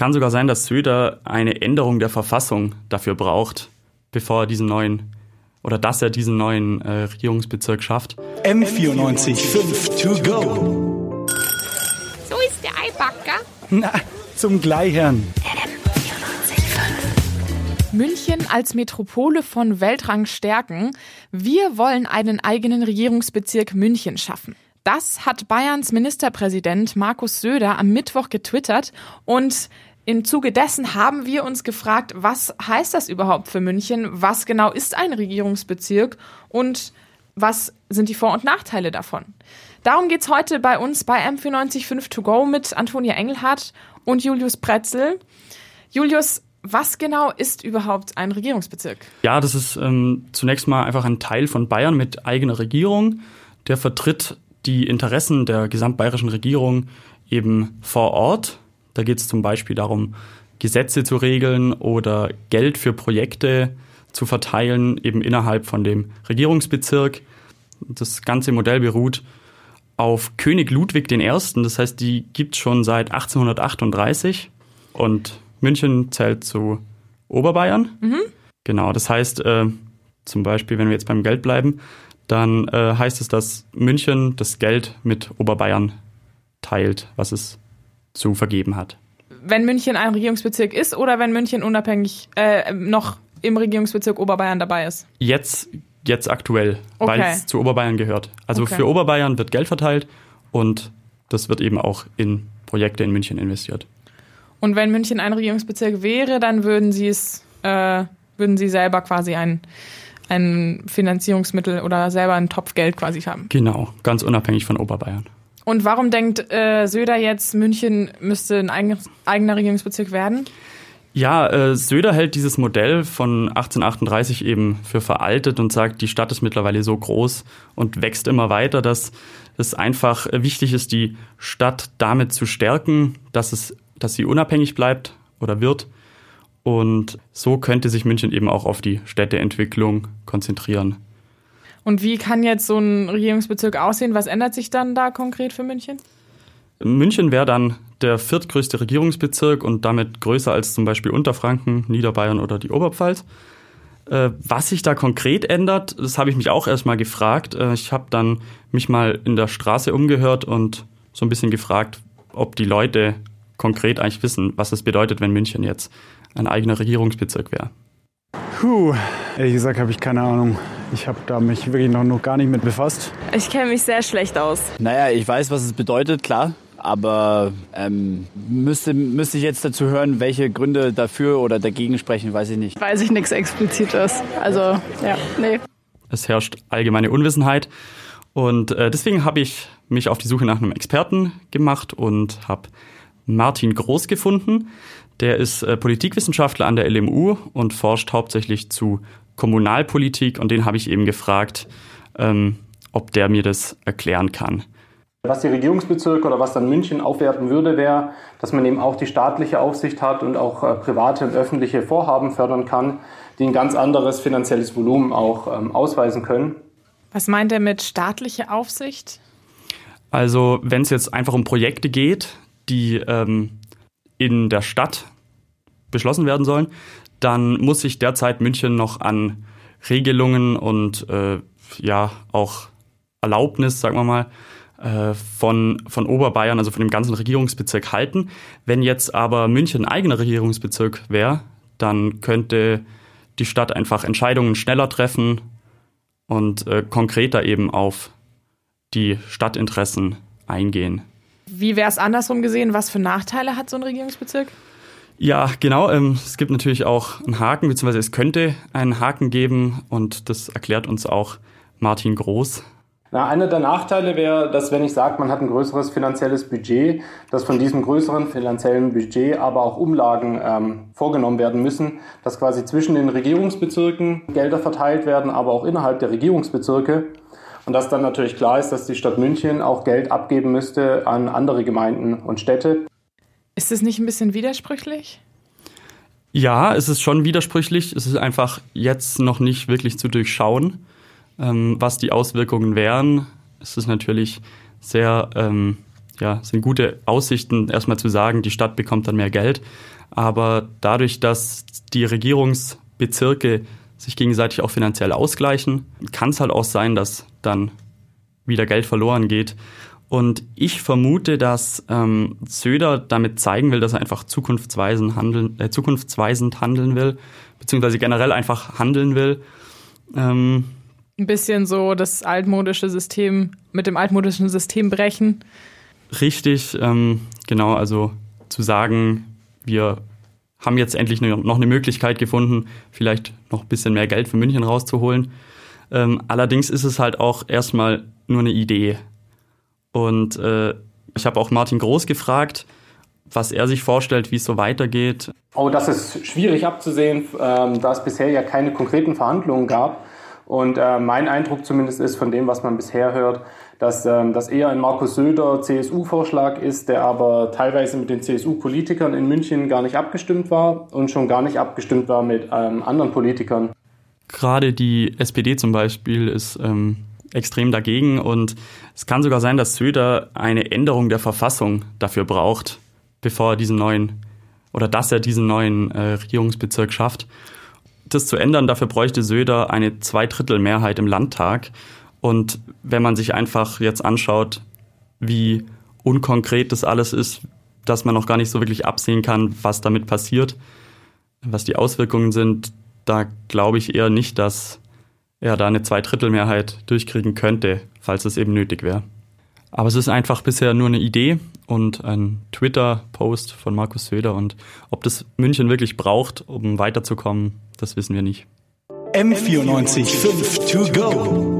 kann sogar sein, dass Söder eine Änderung der Verfassung dafür braucht, bevor er diesen neuen oder dass er diesen neuen äh, Regierungsbezirk schafft. M94 5 to go. So ist der Eibacker. Na, zum Gleichern. München als Metropole von Weltrang stärken. Wir wollen einen eigenen Regierungsbezirk München schaffen. Das hat Bayerns Ministerpräsident Markus Söder am Mittwoch getwittert und im Zuge dessen haben wir uns gefragt, was heißt das überhaupt für München? Was genau ist ein Regierungsbezirk und was sind die Vor- und Nachteile davon? Darum geht's heute bei uns bei M945 To Go mit Antonia Engelhardt und Julius Pretzel. Julius, was genau ist überhaupt ein Regierungsbezirk? Ja, das ist ähm, zunächst mal einfach ein Teil von Bayern mit eigener Regierung. Der vertritt die Interessen der gesamtbayerischen Regierung eben vor Ort. Da geht es zum Beispiel darum, Gesetze zu regeln oder Geld für Projekte zu verteilen, eben innerhalb von dem Regierungsbezirk. Das ganze Modell beruht auf König Ludwig I. Das heißt, die gibt es schon seit 1838 und München zählt zu Oberbayern. Mhm. Genau, das heißt, äh, zum Beispiel, wenn wir jetzt beim Geld bleiben, dann äh, heißt es, dass München das Geld mit Oberbayern teilt, was es zu vergeben hat. Wenn München ein Regierungsbezirk ist oder wenn München unabhängig äh, noch im Regierungsbezirk Oberbayern dabei ist? Jetzt, jetzt aktuell, okay. weil es zu Oberbayern gehört. Also okay. für Oberbayern wird Geld verteilt und das wird eben auch in Projekte in München investiert. Und wenn München ein Regierungsbezirk wäre, dann würden Sie es, äh, würden Sie selber quasi ein, ein Finanzierungsmittel oder selber einen Topf Geld quasi haben. Genau, ganz unabhängig von Oberbayern. Und warum denkt äh, Söder jetzt, München müsste ein eigener Regierungsbezirk werden? Ja, äh, Söder hält dieses Modell von 1838 eben für veraltet und sagt, die Stadt ist mittlerweile so groß und wächst immer weiter, dass es einfach wichtig ist, die Stadt damit zu stärken, dass es dass sie unabhängig bleibt oder wird. Und so könnte sich München eben auch auf die Städteentwicklung konzentrieren. Und wie kann jetzt so ein Regierungsbezirk aussehen? Was ändert sich dann da konkret für München? München wäre dann der viertgrößte Regierungsbezirk und damit größer als zum Beispiel Unterfranken, Niederbayern oder die Oberpfalz. Äh, was sich da konkret ändert, das habe ich mich auch erstmal gefragt. Äh, ich habe dann mich mal in der Straße umgehört und so ein bisschen gefragt, ob die Leute konkret eigentlich wissen, was es bedeutet, wenn München jetzt ein eigener Regierungsbezirk wäre? Puh, ehrlich gesagt habe ich keine Ahnung. Ich habe da mich wirklich noch, noch gar nicht mit befasst. Ich kenne mich sehr schlecht aus. Naja, ich weiß, was es bedeutet, klar. Aber ähm, müsste, müsste ich jetzt dazu hören, welche Gründe dafür oder dagegen sprechen, weiß ich nicht. Weiß ich nichts Explizites. Also, ja, nee. Es herrscht allgemeine Unwissenheit. Und äh, deswegen habe ich mich auf die Suche nach einem Experten gemacht und habe Martin Groß gefunden. Der ist äh, Politikwissenschaftler an der LMU und forscht hauptsächlich zu Kommunalpolitik und den habe ich eben gefragt, ähm, ob der mir das erklären kann. Was die Regierungsbezirke oder was dann München aufwerten würde, wäre, dass man eben auch die staatliche Aufsicht hat und auch äh, private und öffentliche Vorhaben fördern kann, die ein ganz anderes finanzielles Volumen auch ähm, ausweisen können. Was meint er mit staatliche Aufsicht? Also wenn es jetzt einfach um Projekte geht, die ähm, in der Stadt beschlossen werden sollen, dann muss sich derzeit München noch an Regelungen und äh, ja auch Erlaubnis, sagen wir mal, äh, von, von Oberbayern, also von dem ganzen Regierungsbezirk halten. Wenn jetzt aber München ein eigener Regierungsbezirk wäre, dann könnte die Stadt einfach Entscheidungen schneller treffen und äh, konkreter eben auf die Stadtinteressen eingehen. Wie wäre es andersrum gesehen? Was für Nachteile hat so ein Regierungsbezirk? Ja, genau. Ähm, es gibt natürlich auch einen Haken, beziehungsweise es könnte einen Haken geben und das erklärt uns auch Martin Groß. Na, einer der Nachteile wäre, dass wenn ich sage, man hat ein größeres finanzielles Budget, dass von diesem größeren finanziellen Budget aber auch Umlagen ähm, vorgenommen werden müssen, dass quasi zwischen den Regierungsbezirken Gelder verteilt werden, aber auch innerhalb der Regierungsbezirke. Und dass dann natürlich klar ist, dass die Stadt München auch Geld abgeben müsste an andere Gemeinden und Städte. Ist das nicht ein bisschen widersprüchlich? Ja, es ist schon widersprüchlich. Es ist einfach jetzt noch nicht wirklich zu durchschauen, ähm, was die Auswirkungen wären. Es ist natürlich sehr ähm, ja, sind gute Aussichten, erstmal zu sagen, die Stadt bekommt dann mehr Geld. Aber dadurch, dass die Regierungsbezirke sich gegenseitig auch finanziell ausgleichen, kann es halt auch sein, dass dann wieder Geld verloren geht. Und ich vermute, dass ähm, Söder damit zeigen will, dass er einfach zukunftsweisend handeln, äh, zukunftsweisend handeln will, beziehungsweise generell einfach handeln will. Ähm, Ein bisschen so das altmodische System mit dem altmodischen System brechen. Richtig, ähm, genau, also zu sagen, wir haben jetzt endlich noch eine Möglichkeit gefunden, vielleicht noch ein bisschen mehr Geld für München rauszuholen. Ähm, allerdings ist es halt auch erstmal nur eine Idee. Und äh, ich habe auch Martin Groß gefragt, was er sich vorstellt, wie es so weitergeht. Oh, das ist schwierig abzusehen, ähm, da es bisher ja keine konkreten Verhandlungen gab. Und äh, mein Eindruck zumindest ist von dem, was man bisher hört, dass ähm, das eher ein Markus Söder CSU-Vorschlag ist, der aber teilweise mit den CSU-Politikern in München gar nicht abgestimmt war und schon gar nicht abgestimmt war mit ähm, anderen Politikern. Gerade die SPD zum Beispiel ist ähm, extrem dagegen und es kann sogar sein, dass Söder eine Änderung der Verfassung dafür braucht, bevor er diesen neuen oder dass er diesen neuen äh, Regierungsbezirk schafft. Das zu ändern, dafür bräuchte Söder eine Zweidrittelmehrheit im Landtag. Und wenn man sich einfach jetzt anschaut, wie unkonkret das alles ist, dass man noch gar nicht so wirklich absehen kann, was damit passiert, was die Auswirkungen sind, da glaube ich eher nicht, dass er da eine Zweidrittelmehrheit durchkriegen könnte, falls es eben nötig wäre. Aber es ist einfach bisher nur eine Idee und ein Twitter-Post von Markus Söder. Und ob das München wirklich braucht, um weiterzukommen, das wissen wir nicht. M94 5 to go.